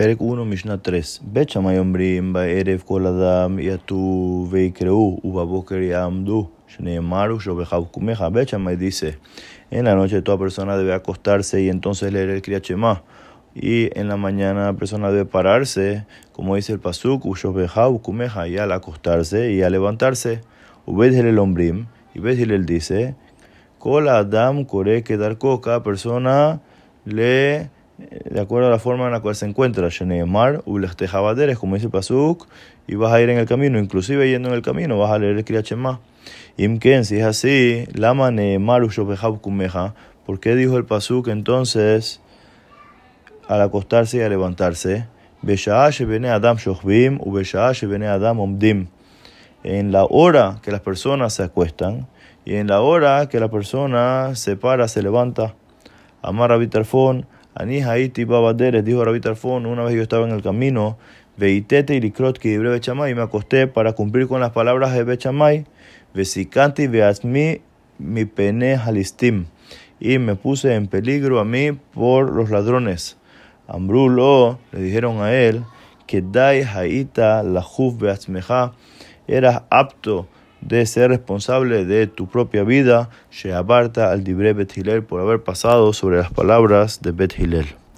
Perek 1, Mishnah 3. Bet Shammai Ombrim, Ba'erev Kol Adam, Yatu Veikreu, Ubaboker Yamdu, Shneemaru, Shobejav Kumeja. Bet Shammai dice, en la noche toda persona debe acostarse y entonces leer el. Y en la mañana la persona debe pararse, como dice el Pasuk, y al acostarse y al levantarse. El Ombrim, y Bet Hillel dice, Kol Adam cada persona lee de acuerdo a la forma en la cual se encuentra, Sheneemar, es como dice Pasuk, y vas a ir en el camino, inclusive yendo en el camino, vas a leer el Kriyat Shema. Imken, si es así, Lama Neemar Kumeja, ¿por qué dijo el Pasuk entonces al acostarse y a levantarse? Adam Shochbim, Adam Omdim. En la hora que las personas se acuestan y en la hora que la persona se para, se levanta. Amar Abitarfon, Ani Haiti Babaderes, dijo Rabbi Tarfon, una vez yo estaba en el camino, veitete y likrot que y me acosté para cumplir con las palabras de Bechamay, vesikanti veasmi mi pene halistim, y me puse en peligro a mí por los ladrones. Ambrulo, le dijeron a él, que dai haita la beasmeja, eras apto de ser responsable de tu propia vida, Sheabarta al Dibre Bet por haber pasado sobre las palabras de Bet Hillel.